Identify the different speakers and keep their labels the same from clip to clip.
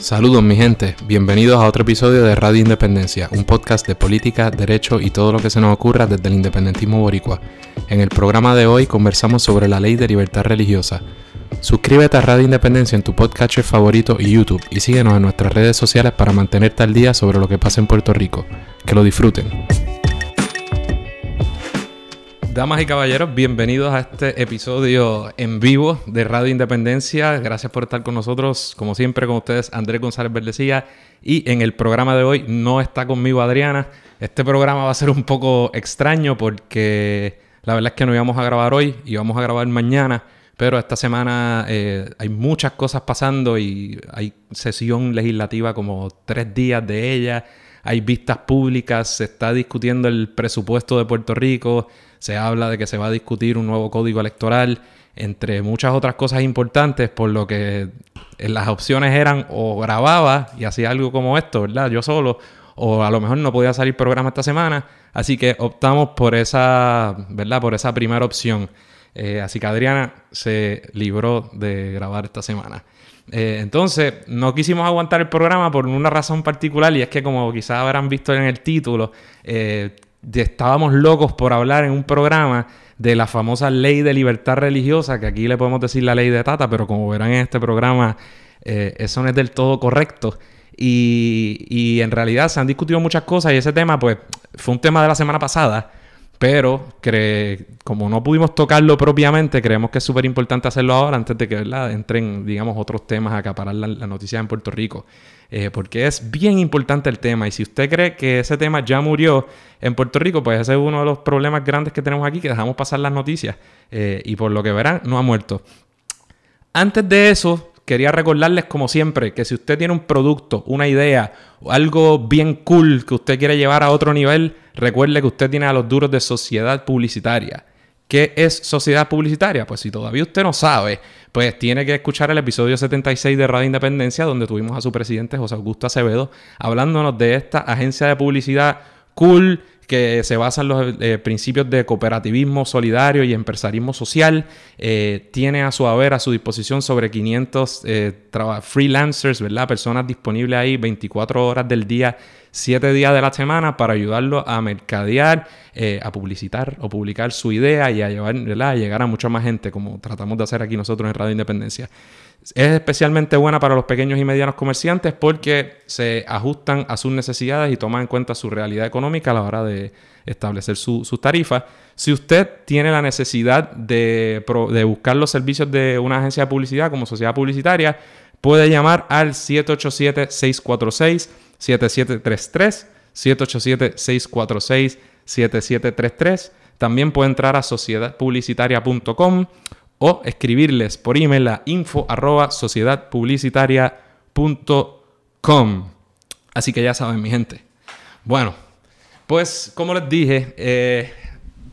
Speaker 1: Saludos mi gente, bienvenidos a otro episodio de Radio Independencia, un podcast de política, derecho y todo lo que se nos ocurra desde el independentismo boricua. En el programa de hoy conversamos sobre la ley de libertad religiosa. Suscríbete a Radio Independencia en tu podcast favorito y YouTube y síguenos en nuestras redes sociales para mantenerte al día sobre lo que pasa en Puerto Rico. Que lo disfruten. Damas y caballeros, bienvenidos a este episodio en vivo de Radio Independencia. Gracias por estar con nosotros, como siempre, con ustedes, Andrés González Verdecilla. Y en el programa de hoy no está conmigo Adriana. Este programa va a ser un poco extraño porque la verdad es que no íbamos a grabar hoy, íbamos a grabar mañana. Pero esta semana eh, hay muchas cosas pasando y hay sesión legislativa como tres días de ella. Hay vistas públicas, se está discutiendo el presupuesto de Puerto Rico se habla de que se va a discutir un nuevo código electoral, entre muchas otras cosas importantes, por lo que las opciones eran o grababa y hacía algo como esto, ¿verdad? Yo solo, o a lo mejor no podía salir programa esta semana, así que optamos por esa, ¿verdad? Por esa primera opción. Eh, así que Adriana se libró de grabar esta semana. Eh, entonces, no quisimos aguantar el programa por una razón particular y es que como quizás habrán visto en el título, eh, estábamos locos por hablar en un programa de la famosa ley de libertad religiosa, que aquí le podemos decir la ley de Tata, pero como verán en este programa, eh, eso no es del todo correcto. Y, y, en realidad se han discutido muchas cosas y ese tema, pues, fue un tema de la semana pasada. Pero como no pudimos tocarlo propiamente, creemos que es súper importante hacerlo ahora antes de que entren, digamos, otros temas a acaparar la, la noticia en Puerto Rico. Eh, porque es bien importante el tema. Y si usted cree que ese tema ya murió en Puerto Rico, pues ese es uno de los problemas grandes que tenemos aquí, que dejamos pasar las noticias. Eh, y por lo que verán, no ha muerto. Antes de eso, quería recordarles como siempre que si usted tiene un producto, una idea o algo bien cool que usted quiere llevar a otro nivel, Recuerde que usted tiene a los duros de sociedad publicitaria. ¿Qué es sociedad publicitaria? Pues si todavía usted no sabe, pues tiene que escuchar el episodio 76 de Radio Independencia, donde tuvimos a su presidente José Augusto Acevedo, hablándonos de esta agencia de publicidad cool que se basa en los eh, principios de cooperativismo solidario y empresarismo social. Eh, tiene a su haber, a su disposición, sobre 500 eh, freelancers, ¿verdad? Personas disponibles ahí 24 horas del día, 7 días de la semana para ayudarlo a mercadear, a publicitar o publicar su idea y a, llevar, a llegar a mucha más gente, como tratamos de hacer aquí nosotros en Radio Independencia. Es especialmente buena para los pequeños y medianos comerciantes porque se ajustan a sus necesidades y toman en cuenta su realidad económica a la hora de establecer sus tarifas. Si usted tiene la necesidad de, buscar los servicios de una agencia de publicidad como sociedad publicitaria, puede llamar al 787-646-7733, 787-646-7733. También puede entrar a sociedadpublicitaria.com o escribirles por email a info Así que ya saben, mi gente. Bueno, pues como les dije, eh,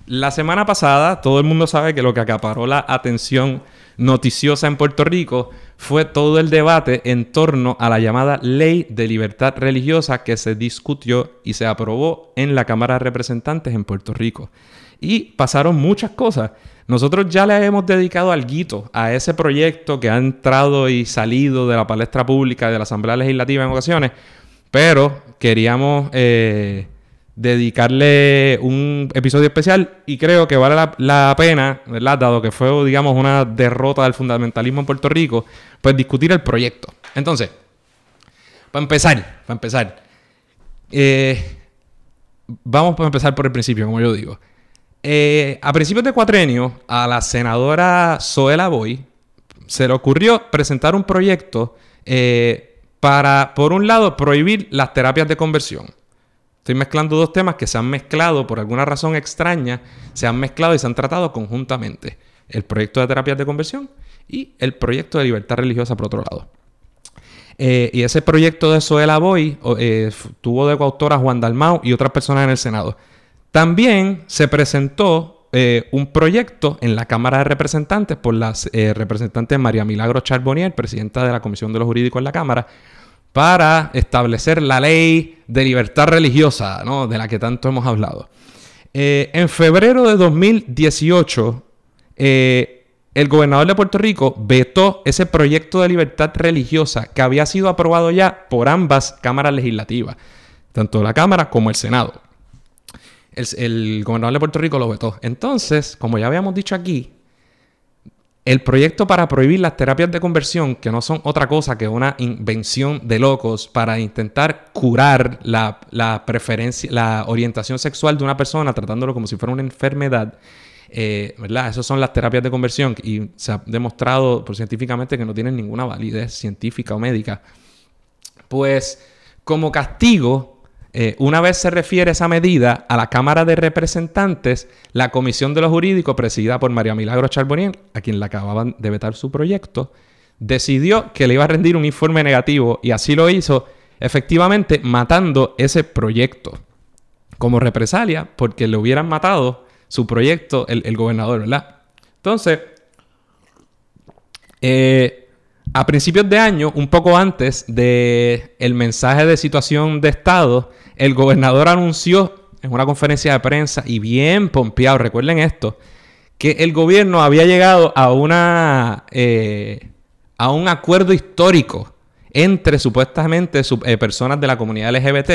Speaker 1: la semana pasada todo el mundo sabe que lo que acaparó la atención noticiosa en Puerto Rico fue todo el debate en torno a la llamada Ley de Libertad Religiosa que se discutió y se aprobó en la Cámara de Representantes en Puerto Rico. Y pasaron muchas cosas. Nosotros ya le hemos dedicado algo a ese proyecto que ha entrado y salido de la palestra pública de la Asamblea Legislativa en ocasiones, pero queríamos eh, dedicarle un episodio especial y creo que vale la, pena, ¿verdad? Dado que fue, digamos, una derrota del fundamentalismo en Puerto Rico, pues discutir el proyecto. Entonces, para empezar, para empezar, eh, vamos a empezar por el principio, como yo digo. Eh, a principios de cuatrenio, a la senadora Zoela Boy se le ocurrió presentar un proyecto eh, para, por un lado, prohibir las terapias de conversión. Estoy mezclando dos temas que se han mezclado por alguna razón extraña, se han mezclado y se han tratado conjuntamente. El proyecto de terapias de conversión y el proyecto de libertad religiosa por otro lado. Eh, y ese proyecto de Zoela Boy tuvo de coautora Juan Dalmau y otras personas en el Senado. También se presentó eh, un proyecto en la Cámara de Representantes por la eh, representante María Milagro Charbonnier, presidenta de la Comisión de los Jurídicos en la Cámara, para establecer la ley de libertad religiosa, ¿no? de la que tanto hemos hablado. Eh, en febrero de 2018, el gobernador de Puerto Rico vetó ese proyecto de libertad religiosa que había sido aprobado ya por ambas cámaras legislativas, tanto la Cámara como el Senado. El, el gobernador de Puerto Rico lo vetó. Entonces, como ya habíamos dicho aquí, el proyecto para prohibir las terapias de conversión, que no son otra cosa que una invención de locos para intentar curar la, preferencia, la orientación sexual de una persona, tratándolo como si fuera una enfermedad, eh, ¿verdad? Esas son las terapias de conversión y se ha demostrado científicamente que no tienen ninguna validez científica o médica. Pues como castigo, eh, una vez se refiere esa medida a la Cámara de Representantes, la Comisión de los Jurídicos, presidida por María Milagro Charbonier, a quien le acababan de vetar su proyecto, decidió que le iba a rendir un informe negativo y así lo hizo, efectivamente matando ese proyecto como represalia porque le hubieran matado su proyecto el, gobernador, ¿verdad? Entonces, eh, a principios de año, un poco antes del el mensaje de situación de Estado, el gobernador anunció en una conferencia de prensa y bien pompeado, recuerden esto, que el gobierno había llegado a una eh, a un acuerdo histórico entre supuestamente eh, personas de la comunidad LGBT,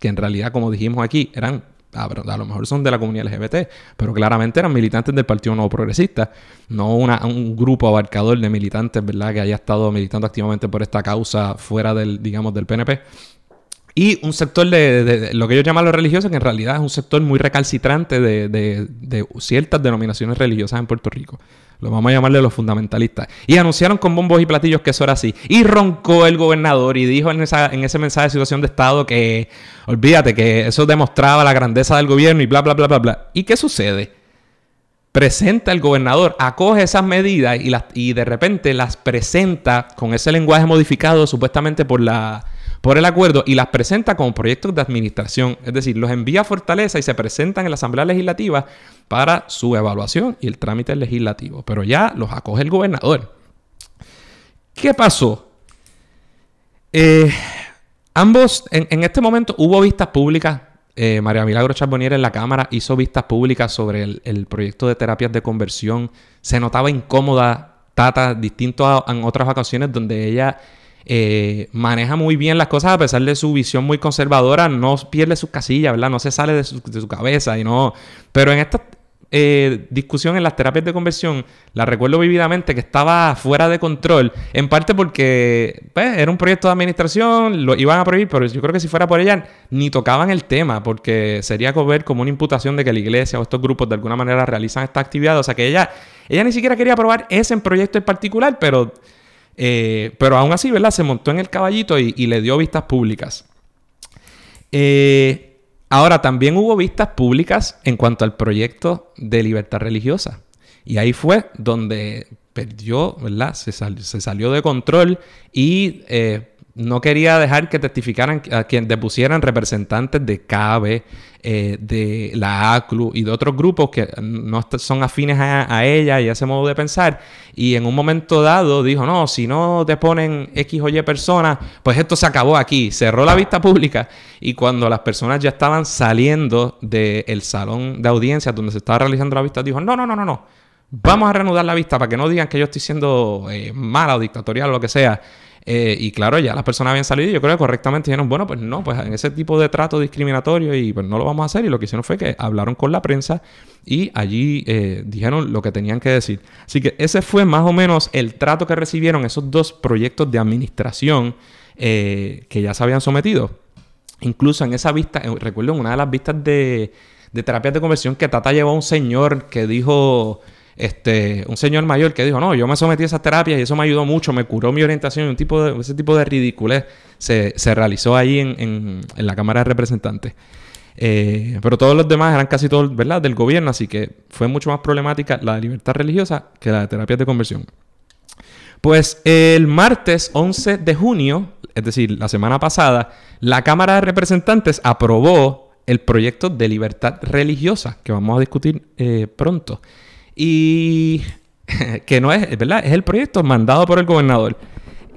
Speaker 1: que en realidad, como dijimos aquí, eran Ah, a lo mejor son de la comunidad LGBT, pero claramente eran militantes del Partido Nuevo Progresista, no un grupo abarcador de militantes, ¿verdad?, que haya estado militando activamente por esta causa fuera del, digamos, del PNP. Y un sector de, lo que ellos llaman los religiosos, que en realidad es un sector muy recalcitrante de, ciertas denominaciones religiosas en Puerto Rico. Lo vamos a llamarle los fundamentalistas. Y anunciaron con bombos y platillos que eso era así. Y roncó el gobernador y dijo en, esa, en ese mensaje de situación de Estado que, olvídate, que eso demostraba la grandeza del gobierno y bla, bla, bla, bla, bla. ¿Y qué sucede? Presenta el gobernador, acoge esas medidas y, las, y de repente las presenta con ese lenguaje modificado supuestamente por la por el acuerdo y las presenta como proyectos de administración, es decir, los envía a Fortaleza y se presentan en la Asamblea Legislativa para su evaluación y el trámite legislativo, pero ya los acoge el gobernador. ¿Qué pasó? Eh, ambos, en, este momento hubo vistas públicas. Eh, María Milagro Charbonnier en la Cámara hizo vistas públicas sobre el, proyecto de terapias de conversión. Se notaba incómoda, Tata, distinto a en otras ocasiones donde ella eh, maneja muy bien las cosas a pesar de su visión muy conservadora, no pierde sus casillas, ¿verdad? No se sale de su, cabeza y no... Pero en esta eh, discusión en las terapias de conversión, la recuerdo vividamente que estaba fuera de control, en parte porque pues, era un proyecto de administración, lo iban a prohibir, pero yo creo que si fuera por ella, ni tocaban el tema, porque sería ver como una imputación de que la iglesia o estos grupos de alguna manera realizan esta actividad, o sea que ella, ella ni siquiera quería aprobar ese proyecto en particular, pero eh, pero aún así, ¿verdad? Se montó en el caballito y, le dio vistas públicas. Eh, ahora, también hubo vistas públicas en cuanto al proyecto de libertad religiosa. Y ahí fue donde perdió, ¿verdad? Se, salió de control y eh, no quería dejar que testificaran, a quien depusieran representantes de CABE, eh, de la ACLU y de otros grupos que no son afines a, ella y a ese modo de pensar. Y en un momento dado dijo, no, si no te ponen X o Y personas, pues esto se acabó aquí. Cerró la vista pública y cuando las personas ya estaban saliendo del salón de audiencias donde se estaba realizando la vista, dijo, no, no, no, no, no. Vamos a reanudar la vista para que no digan que yo estoy siendo eh, mala o dictatorial o lo que sea. Eh, y claro, ya las personas habían salido y yo creo que correctamente dijeron, bueno, pues no, pues en ese tipo de trato discriminatorio y pues no lo vamos a hacer. Y lo que hicieron fue que hablaron con la prensa y allí eh, dijeron lo que tenían que decir. Así que ese fue más o menos el trato que recibieron esos dos proyectos de administración eh, que ya se habían sometido. Incluso en esa vista, recuerdo en una de las vistas de, de terapias de conversión que Tata llevó a un señor que dijo este, un señor mayor que dijo, no, yo me sometí a esas terapias y eso me ayudó mucho, me curó mi orientación y un tipo de, ese tipo de ridiculez se, realizó ahí en, la Cámara de Representantes. Eh, pero todos los demás eran casi todos, ¿verdad?, del gobierno, así que fue mucho más problemática la libertad religiosa que la de terapias de conversión. Pues el martes 11 de junio, es decir, la semana pasada, la Cámara de Representantes aprobó el proyecto de libertad religiosa que vamos a discutir eh, pronto. Y que no es, ¿verdad? Es el proyecto mandado por el gobernador.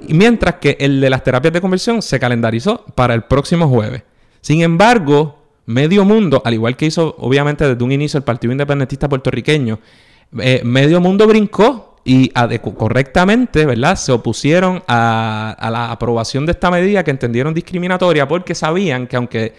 Speaker 1: Mientras que el de las terapias de conversión se calendarizó para el próximo jueves. Sin embargo, medio mundo, al igual que hizo obviamente desde un inicio el Partido Independentista puertorriqueño, eh, medio mundo brincó y correctamente, ¿verdad? Se opusieron a, la aprobación de esta medida que entendieron discriminatoria porque sabían que aunque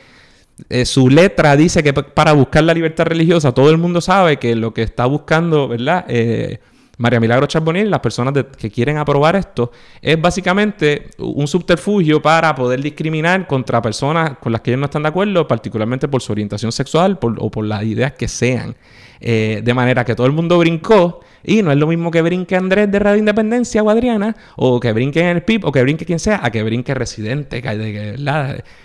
Speaker 1: eh, su letra dice que para buscar la libertad religiosa, todo el mundo sabe que lo que está buscando, ¿verdad? Eh, María Milagro Charbonnier las personas que quieren aprobar esto es básicamente un subterfugio para poder discriminar contra personas con las que ellos no están de acuerdo, particularmente por su orientación sexual o por las ideas que sean. Eh, de manera que todo el mundo brincó y no es lo mismo que brinque Andrés de Radio Independencia o Adriana, o que brinque en el PIB, o que brinque quien sea, a que brinque Residente,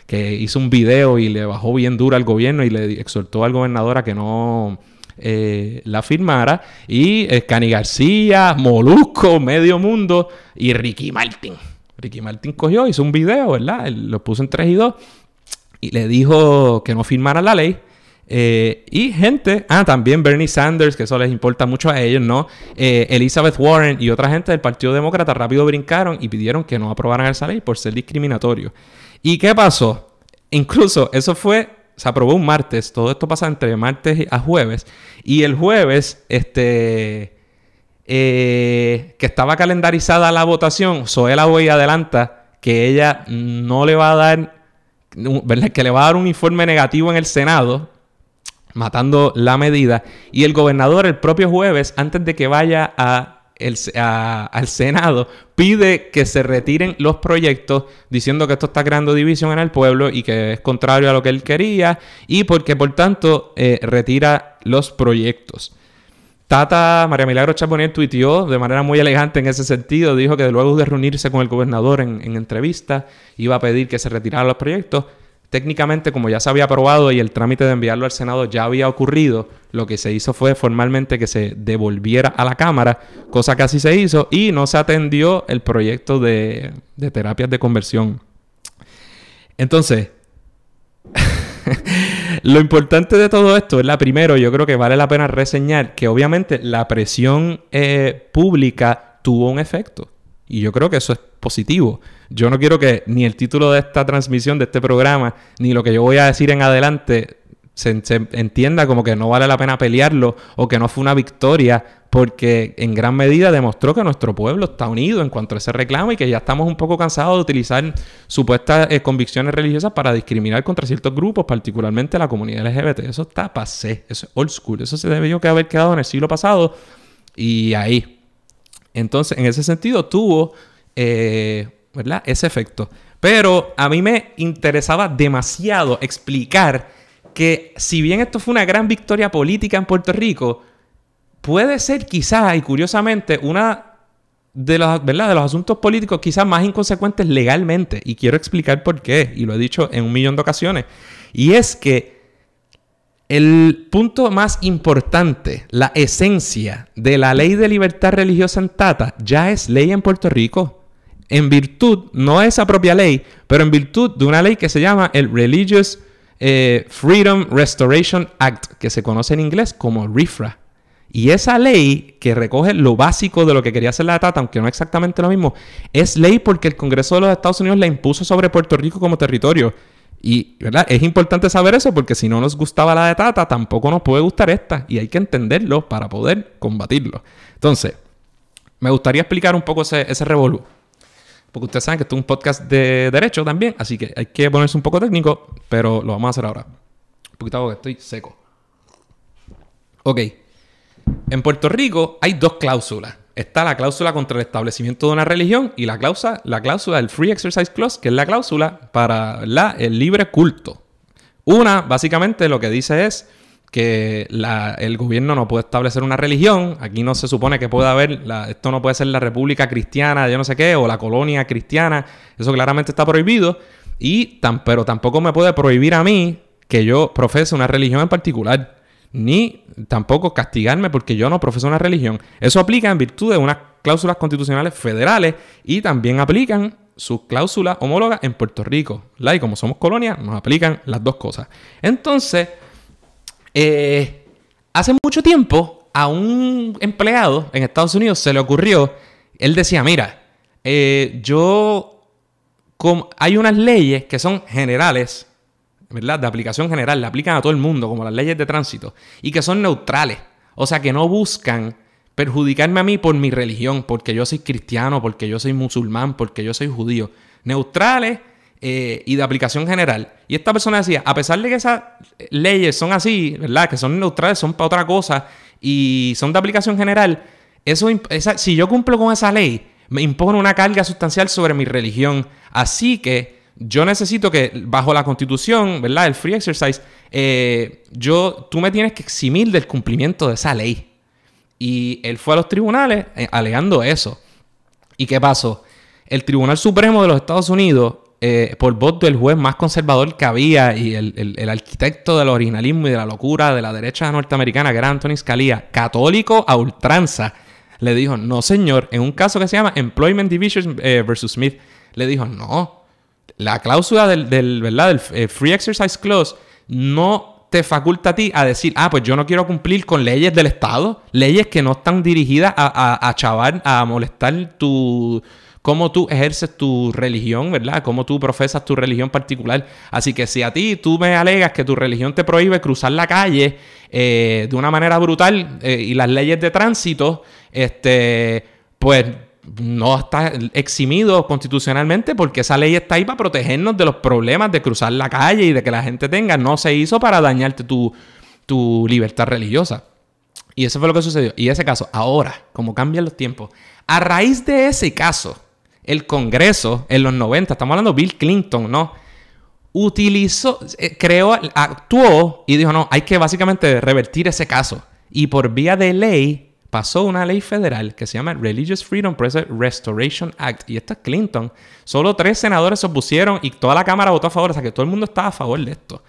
Speaker 1: que, hizo un video y le bajó bien duro al gobierno y le exhortó al gobernador a que no eh, la firmara. Y eh, Cani García, Molusco, Medio Mundo y Ricky Martin. Ricky Martin cogió, hizo un video, ¿verdad? lo puso en 3 y 2 y le dijo que no firmara la ley. Eh, y gente, ah, también Bernie Sanders, que eso les importa mucho a ellos, ¿no? Elizabeth Warren y otra gente del Partido Demócrata rápido brincaron y pidieron que no aprobaran esa ley por ser discriminatorio. ¿Y qué pasó? Incluso eso fue se aprobó un martes, todo esto pasa entre martes a jueves, y el jueves, este, eh, que estaba calendarizada la votación, Zoela hoy adelanta que ella no le va a dar, ¿verdad? que le va a dar un informe negativo en el Senado, matando la medida, y el gobernador el propio jueves, antes de que vaya al Senado pide que se retiren los proyectos diciendo que esto está creando división en el pueblo y que es contrario a lo que él quería y porque por tanto eh, retira los proyectos. Tata María Milagro Chaponier tuiteó de manera muy elegante en ese sentido, dijo que luego de reunirse con el gobernador en, en entrevista iba a pedir que se retiraran los proyectos Técnicamente, como ya se había aprobado y el trámite de enviarlo al Senado ya había ocurrido, lo que se hizo fue formalmente que se devolviera a la Cámara, cosa que así se hizo, y no se atendió el proyecto de, terapias de conversión. Entonces, lo importante de todo esto es la primero, yo creo que vale la pena reseñar que obviamente la presión eh, pública tuvo un efecto. Y yo creo que eso es positivo. Yo no quiero que ni el título de esta transmisión, de este programa, ni lo que yo voy a decir en adelante se, entienda como que no vale la pena pelearlo o que no fue una victoria, porque en gran medida demostró que nuestro pueblo está unido en cuanto a ese reclamo y que ya estamos un poco cansados de utilizar supuestas eh, convicciones religiosas para discriminar contra ciertos grupos, particularmente la comunidad LGBT. Eso está pasé, eso es old school, eso se debió que haber quedado en el siglo pasado y ahí. Entonces, en ese sentido, tuvo eh, ¿verdad? ese efecto. Pero a mí me interesaba demasiado explicar que si bien esto fue una gran victoria política en Puerto Rico, puede ser quizá y curiosamente una de los, ¿verdad? de los asuntos políticos quizás más inconsecuentes legalmente. Y quiero explicar por qué, y lo he dicho en un millón de ocasiones. Y es que el punto más importante, la esencia de la ley de libertad religiosa en Tata, ya es ley en Puerto Rico en virtud, no es esa propia ley, pero en virtud de una ley que se llama el Religious eh, Freedom Restoration Act, que se conoce en inglés como RIFRA. Y esa ley, que recoge lo básico de lo que quería hacer la Tata, aunque no exactamente lo mismo, es ley porque el Congreso de los Estados Unidos la impuso sobre Puerto Rico como territorio. Y ¿verdad? es importante saber eso porque si no nos gustaba la de Tata, tampoco nos puede gustar esta. Y hay que entenderlo para poder combatirlo. Entonces, me gustaría explicar un poco ese, ese revolú. Porque ustedes saben que esto es un podcast de derecho también, así que hay que ponerse un poco técnico, pero lo vamos a hacer ahora. Un poquito que estoy seco. Ok. En Puerto Rico hay dos cláusulas. Está la cláusula contra el establecimiento de una religión y la cláusula, la cláusula del Free Exercise Clause, que es la cláusula para el libre culto. Una, básicamente, lo que dice es que el gobierno no puede establecer una religión. Aquí no se supone que pueda haber, esto no puede ser la República Cristiana, yo no sé qué, o la colonia cristiana. Eso claramente está prohibido. Y tan, pero tampoco me puede prohibir a mí que yo profese una religión en particular. Ni tampoco castigarme porque yo no profeso una religión. Eso aplica en virtud de unas cláusulas constitucionales federales y también aplican sus cláusulas homólogas en Puerto Rico. Y como somos colonia, nos aplican las dos cosas. Entonces, eh, hace mucho tiempo a un empleado en Estados Unidos se le ocurrió, él decía, mira, eh, yo, hay unas leyes que son generales, ¿verdad? De aplicación general, le aplican a todo el mundo, como las leyes de tránsito, y que son neutrales. O sea, que no buscan perjudicarme a mí por mi religión, porque yo soy cristiano, porque yo soy musulmán, porque yo soy judío. Neutrales eh, y de aplicación general. Y esta persona decía, a pesar de que esas leyes son así, ¿verdad? Que son neutrales, son para otra cosa y son de aplicación general, eso, si yo cumplo con esa ley, me impone una carga sustancial sobre mi religión. Así que yo necesito que bajo la constitución, ¿verdad? El free exercise, eh, yo, tú me tienes que eximir del cumplimiento de esa ley. Y él fue a los tribunales eh, alegando eso. ¿Y qué pasó? El Tribunal Supremo de los Estados Unidos, eh, por voto del juez más conservador que había y el, arquitecto del originalismo y de la locura de la derecha norteamericana, que era Anthony Scalia, católico a ultranza, le dijo, no señor, en un caso que se llama Employment Division versus Smith, le dijo, no, la cláusula del, ¿verdad? del eh, Free Exercise Clause no te faculta a ti a decir, ah, pues yo no quiero cumplir con leyes del Estado, leyes que no están dirigidas a, a, chavar, a molestar tu, cómo tú ejerces tu religión, ¿verdad? Cómo tú profesas tu religión particular. Así que si a ti tú me alegas que tu religión te prohíbe cruzar la calle eh, de una manera brutal y las leyes de tránsito este, pues no está eximido constitucionalmente porque esa ley está ahí para protegernos de los problemas de cruzar la calle y de que la gente tenga. No se hizo para dañarte tu, tu libertad religiosa. Y eso fue lo que sucedió. Y ese caso, ahora, como cambian los tiempos, a raíz de ese caso, el Congreso en los 90, estamos hablando de Bill Clinton, ¿no? Utilizó, eh, creó, actuó y dijo, no, hay que básicamente revertir ese caso. Y por vía de ley pasó una ley federal que se llama Religious Freedom Restoration Act. Y esta es Clinton. Solo tres senadores se opusieron y toda la Cámara votó a favor. O sea que todo el mundo estaba a favor de esto.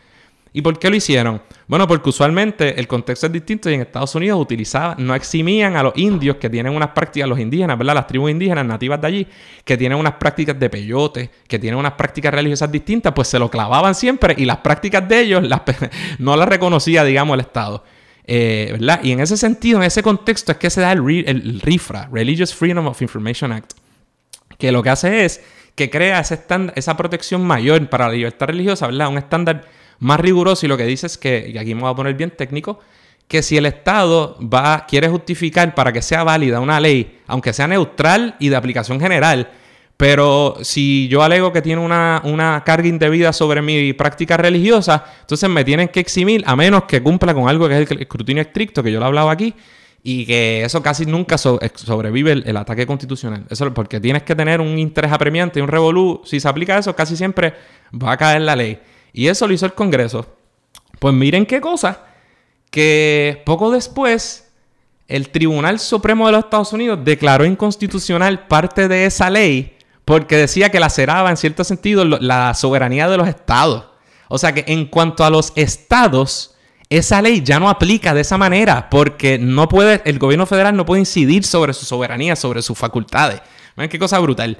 Speaker 1: ¿Y por qué lo hicieron? Bueno, porque usualmente el contexto es distinto y en Estados Unidos utilizaban, no eximían a los indios que tienen unas prácticas, los indígenas, ¿verdad? Las tribus indígenas nativas de allí, que tienen unas prácticas de peyote, que tienen unas prácticas religiosas distintas, pues se lo clavaban siempre y las prácticas de ellos las, no las reconocía, digamos, el Estado. Eh, ¿verdad? Y en ese sentido, en ese contexto, es que se da el, RIFRA, Religious Freedom of Information Act, que lo que hace es que crea ese esa protección mayor para la libertad religiosa, ¿verdad? Un estándar más riguroso y lo que dice es que, y aquí me voy a poner bien técnico, que si el Estado va, quiere justificar para que sea válida una ley, aunque sea neutral y de aplicación general, pero si yo alego que tiene una, carga indebida sobre mi práctica religiosa, entonces me tienen que eximir a menos que cumpla con algo que es el escrutinio estricto, que yo lo hablaba aquí, y que eso casi nunca sobrevive el, ataque constitucional. Eso porque tienes que tener un interés apremiante y un revolú. Si se aplica eso, casi siempre va a caer la ley. Y eso lo hizo el Congreso. Pues miren qué cosa, que poco después el Tribunal Supremo de los Estados Unidos declaró inconstitucional parte de esa ley porque decía que laceraba en cierto sentido la soberanía de los estados. O sea que en cuanto a los estados, esa ley ya no aplica de esa manera porque no puede, el gobierno federal no puede incidir sobre su soberanía, sobre sus facultades. Miren qué cosa brutal.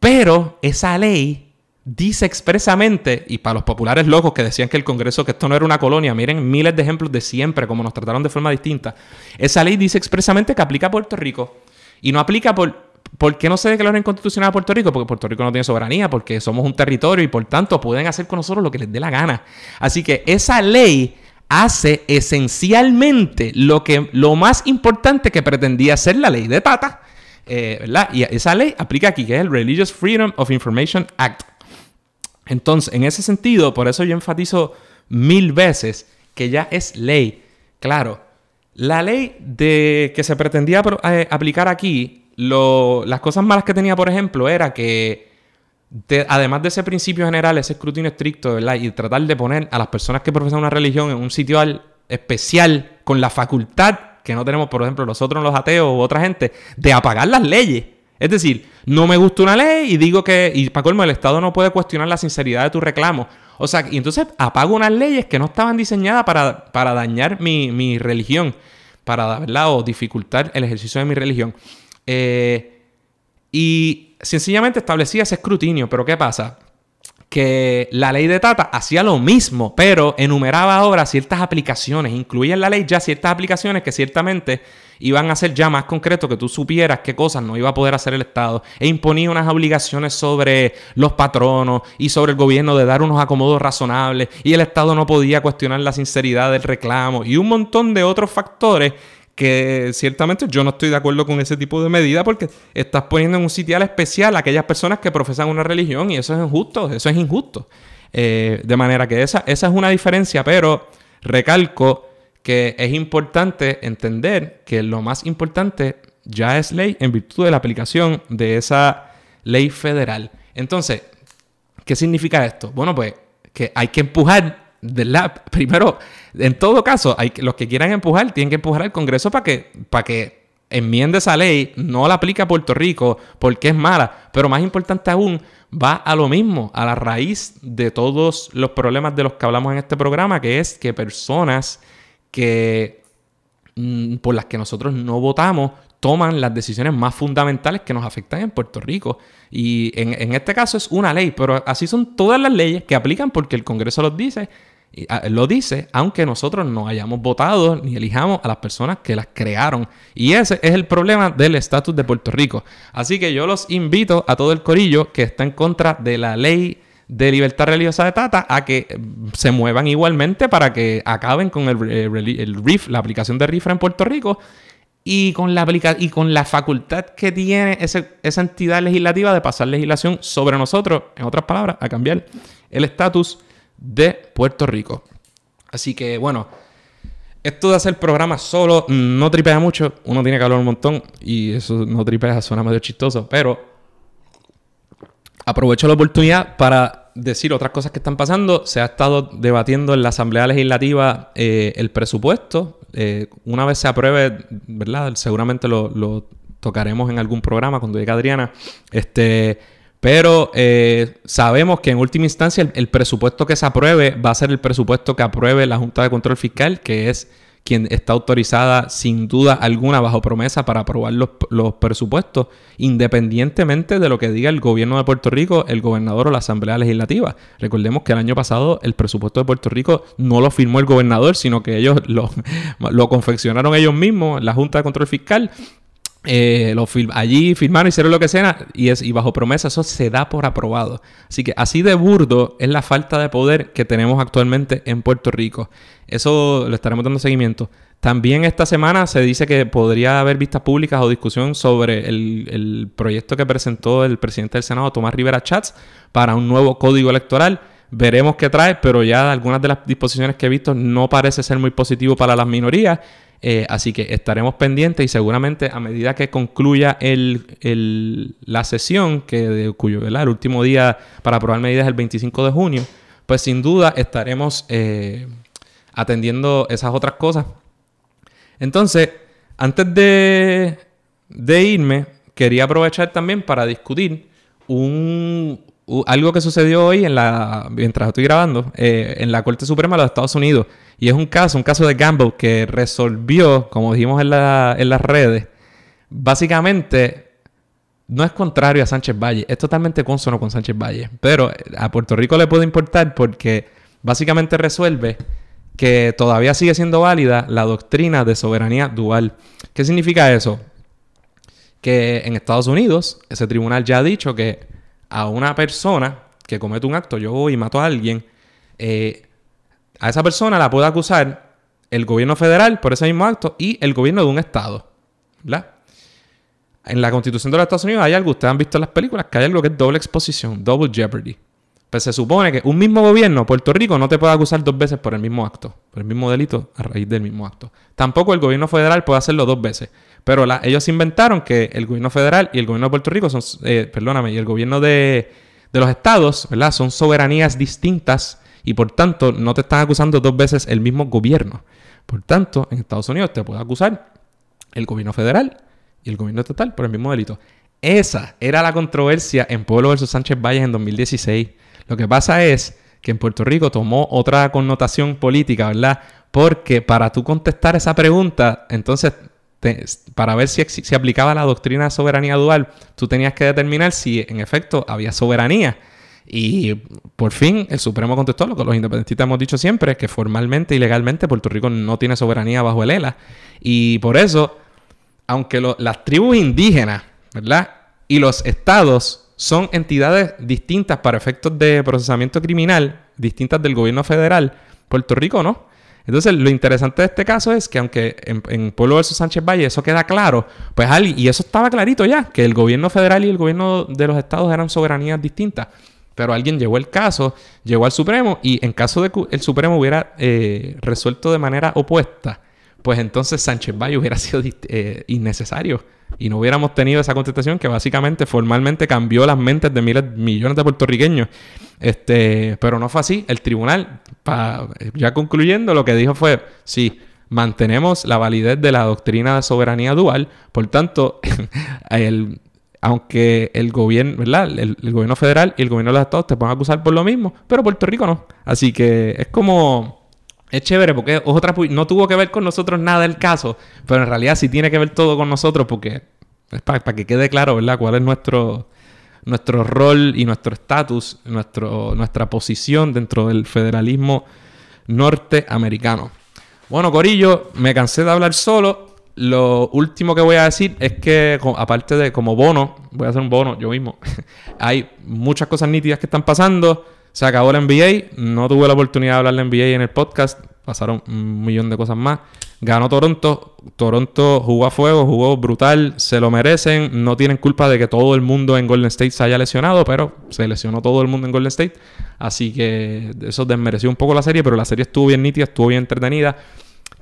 Speaker 1: Pero esa ley dice expresamente, y para los populares locos que decían que el Congreso, que esto no era una colonia, miren miles de ejemplos de siempre, como nos trataron de forma distinta, esa ley dice expresamente que aplica a Puerto Rico. Y no aplica por, ¿Por qué no se declaró inconstitucional a Puerto Rico? Porque Puerto Rico no tiene soberanía, porque somos un territorio y por tanto pueden hacer con nosotros lo que les dé la gana. Así que esa ley hace esencialmente lo, que, lo más importante que pretendía ser la ley de Tata, eh, ¿verdad? Y esa ley aplica aquí, que es el Religious Freedom of Information Act. Entonces, en ese sentido, por eso yo enfatizo mil veces que ya es ley. Claro, la ley de que se pretendía eh, aplicar aquí las cosas malas que tenía, por ejemplo, era que además de ese principio general, ese escrutinio estricto, ¿verdad? Y tratar de poner a las personas que profesan una religión en un sitio especial con la facultad que no tenemos, por ejemplo, nosotros los ateos u otra gente, de apagar las leyes. Es decir, no me gusta una ley y digo que, y para colmo, el Estado no puede cuestionar la sinceridad de tu reclamo. O sea, y entonces apago unas leyes que no estaban diseñadas para, para dañar mi, mi religión, para, ¿verdad? O dificultar el ejercicio de mi religión. Eh, y sencillamente establecía ese escrutinio, pero ¿qué pasa? Que la ley de Tata hacía lo mismo, pero enumeraba ahora ciertas aplicaciones, incluía en la ley ya ciertas aplicaciones que ciertamente iban a ser ya más concretos, que tú supieras qué cosas no iba a poder hacer el Estado, e imponía unas obligaciones sobre los patronos y sobre el gobierno de dar unos acomodos razonables, y el Estado no podía cuestionar la sinceridad del reclamo, y un montón de otros factores que ciertamente yo no estoy de acuerdo con ese tipo de medida porque estás poniendo en un sitial especial a aquellas personas que profesan una religión y eso es injusto, eso es injusto. Eh, de manera que esa, esa es una diferencia, pero recalco que es importante entender que lo más importante ya es ley en virtud de la aplicación de esa ley federal. Entonces, ¿qué significa esto? Bueno, pues que hay que empujar Primero, en todo caso, hay, los que quieran empujar tienen que empujar al Congreso para que, para que enmiende esa ley, no la aplique a Puerto Rico porque es mala, pero más importante aún, va a lo mismo, a la raíz de todos los problemas de los que hablamos en este programa, que es que personas que mm, por las que nosotros no votamos toman las decisiones más fundamentales que nos afectan en Puerto Rico. Y en, en este caso es una ley, pero así son todas las leyes que aplican porque el Congreso los dice Ah, lo dice, aunque nosotros no hayamos votado ni elijamos a las personas que las crearon. Y ese es el problema del estatus de Puerto Rico. Así que yo los invito a todo el corillo que está en contra de la ley de libertad religiosa de Tata a que mm, se muevan igualmente para que acaben con el, eh, RIF, la aplicación de RIFRA en Puerto Rico y con la, y con la facultad que tiene esa entidad legislativa de pasar legislación sobre nosotros, en otras palabras, a cambiar el estatus de Puerto Rico. Así que bueno, esto de hacer programas solo no tripea mucho, uno tiene que hablar un montón y eso no tripea, suena medio chistoso, pero aprovecho la oportunidad para decir otras cosas que están pasando. Se ha estado debatiendo en la Asamblea Legislativa eh, el presupuesto. Eh, una vez se apruebe, ¿verdad? Seguramente lo, lo, tocaremos en algún programa cuando llegue Adriana. Este pero eh, sabemos que en última instancia el, presupuesto que se apruebe va a ser el presupuesto que apruebe la Junta de Control Fiscal, que es quien está autorizada sin duda alguna bajo promesa para aprobar los, los, presupuestos, independientemente de lo que diga el gobierno de Puerto Rico, el gobernador o la Asamblea Legislativa. Recordemos que el año pasado el presupuesto de Puerto Rico no lo firmó el gobernador, sino que ellos lo, lo confeccionaron ellos mismos, la Junta de Control Fiscal, eh, lo allí firmaron, hicieron lo que sea y, es, y bajo promesa eso se da por aprobado. Así que así de burdo es la falta de poder que tenemos actualmente en Puerto Rico. Eso lo estaremos dando seguimiento. También esta semana se dice que podría haber vistas públicas o discusión sobre el, el proyecto que presentó el presidente del Senado, Tomás Rivera Chats, para un nuevo código electoral. Veremos qué trae, pero ya algunas de las disposiciones que he visto no parece ser muy positivo para las minorías. Eh, así que estaremos pendientes y seguramente a medida que concluya la sesión, que de, cuyo el último día para aprobar medidas es el 25 de junio, pues sin duda estaremos eh, atendiendo esas otras cosas. Entonces, antes de irme, quería aprovechar también para discutir un, algo que sucedió hoy en la, mientras estoy grabando, eh, en la Corte Suprema de los Estados Unidos. Y es un caso, un caso de Gamble que resolvió, como dijimos en, las redes, básicamente no es contrario a Sánchez Valle, es totalmente consono con Sánchez Valle. Pero a Puerto Rico le puede importar porque básicamente resuelve que todavía sigue siendo válida la doctrina de soberanía dual. ¿Qué significa eso? Que en Estados Unidos ese tribunal ya ha dicho que a una persona que comete un acto, yo voy y mato a alguien, eh, a esa persona la puede acusar el gobierno federal por ese mismo acto y el gobierno de un estado. ¿Verdad? En la constitución de los Estados Unidos hay algo, ustedes han visto en las películas, que hay algo que es doble exposición, double jeopardy. Pues se supone que un mismo gobierno, Puerto Rico, no te puede acusar dos veces por el mismo acto, por el mismo delito a raíz del mismo acto. Tampoco el gobierno federal puede hacerlo dos veces. Pero ellos inventaron que el gobierno federal y el gobierno de Puerto Rico son, eh, perdóname, y el gobierno de, los estados, ¿verdad? Son soberanías distintas y por tanto no te están acusando dos veces el mismo gobierno. Por tanto, en Estados Unidos te puede acusar el gobierno federal y el gobierno estatal por el mismo delito. Esa era la controversia en Pueblo versus Sánchez Valles en 2016. Lo que pasa es que en Puerto Rico tomó otra connotación política, ¿verdad? Porque para tú contestar esa pregunta, entonces para ver si, si aplicaba la doctrina de soberanía dual, tú tenías que determinar si en efecto había soberanía. Y por fin el Supremo contestó lo que los independentistas hemos dicho siempre, que formalmente y legalmente Puerto Rico no tiene soberanía bajo el ELA. Y por eso aunque las tribus indígenas, ¿verdad? Y los estados son entidades distintas para efectos de procesamiento criminal, distintas del gobierno federal, Puerto Rico no. Entonces, lo interesante de este caso es que aunque en, Pueblo versus Sánchez Valle eso queda claro, pues y eso estaba clarito ya, que el gobierno federal y el gobierno de los estados eran soberanías distintas. Pero alguien llevó el caso, llegó al Supremo y en caso de que el Supremo hubiera eh, resuelto de manera opuesta, pues entonces Sánchez Valle hubiera sido eh, innecesario y no hubiéramos tenido esa contestación que básicamente formalmente cambió las mentes de miles, millones de puertorriqueños. Este, pero no fue así. El tribunal, ya concluyendo, lo que dijo fue, sí, mantenemos la validez de la doctrina de soberanía dual, por tanto, el, aunque el gobierno, ¿verdad? El, gobierno federal y el gobierno de los estados te pueden acusar por lo mismo, pero Puerto Rico no. Así que es como es chévere porque no tuvo que ver con nosotros nada el caso, pero en realidad sí tiene que ver todo con nosotros porque es para, que quede claro, ¿verdad? Cuál es nuestro, nuestro rol y nuestro estatus, nuestra posición dentro del federalismo norteamericano. Bueno, Corillo, me cansé de hablar solo. Lo último que voy a decir es que, aparte de como bono, voy a hacer un bono yo mismo, hay muchas cosas nítidas que están pasando. Se acabó la NBA. No tuve la oportunidad de hablar de NBA en el podcast. Pasaron un millón de cosas más. Ganó Toronto. Toronto jugó a fuego, jugó brutal. Se lo merecen. No tienen culpa de que todo el mundo en Golden State se haya lesionado, pero se lesionó todo el mundo en Golden State. Así que eso desmereció un poco la serie, pero la serie estuvo bien nítida, estuvo bien entretenida.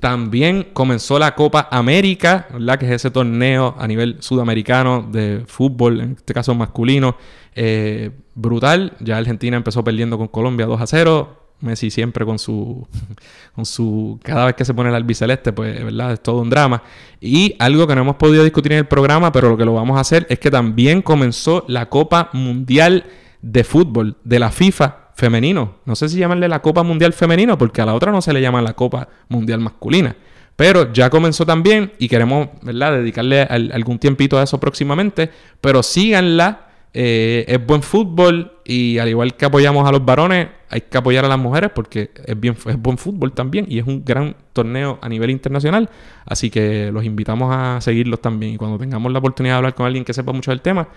Speaker 1: También comenzó la Copa América, ¿verdad? Que es ese torneo a nivel sudamericano de fútbol, en este caso masculino. Eh, brutal. Ya Argentina empezó perdiendo con Colombia 2 a 0. Messi siempre con su, con su, cada vez que se pone el albiceleste, pues. Es todo un drama. Y algo que no hemos podido discutir en el programa, pero lo que lo vamos a hacer es que también comenzó la Copa Mundial de Fútbol de la FIFA femenino. No sé si llamarle la Copa Mundial Femenino, porque a la otra no se le llama la Copa Mundial Masculina. Pero ya comenzó también y queremos, ¿verdad?, dedicarle algún tiempito a eso próximamente. Pero síganla. Eh, es buen fútbol y al igual que apoyamos a los varones, hay que apoyar a las mujeres porque es, bien, es buen fútbol también y es un gran torneo a nivel internacional. Así que los invitamos a seguirlos también. Y cuando tengamos la oportunidad de hablar con alguien que sepa mucho del tema,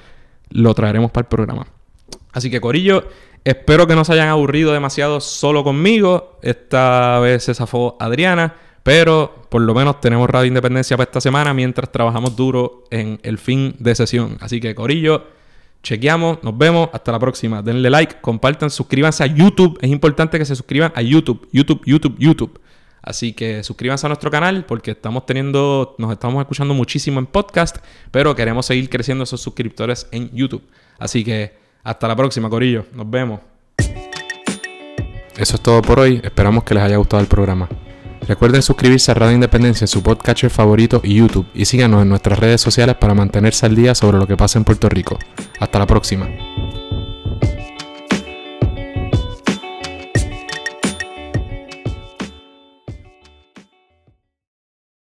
Speaker 1: lo traeremos para el programa. Así que Corillo, espero que no se hayan aburrido demasiado solo conmigo. Esta vez se zafó Adriana, pero por lo menos tenemos Radio Independencia para esta semana mientras trabajamos duro en el fin de sesión. Así que Corillo, chequeamos, nos vemos, hasta la próxima. Denle like, compartan, suscríbanse a YouTube. Es importante que se suscriban a YouTube, YouTube, YouTube, YouTube. Así que suscríbanse a nuestro canal porque estamos teniendo, nos estamos escuchando muchísimo en podcast, pero queremos seguir creciendo esos suscriptores en YouTube. Así que hasta la próxima, Corillo. Nos vemos. Eso es todo por hoy. Esperamos que les haya gustado el programa. Recuerden suscribirse a Radio Independencia en su podcatcher favorito y YouTube y síganos en nuestras redes sociales para mantenerse al día sobre lo que pasa en Puerto Rico. Hasta la próxima.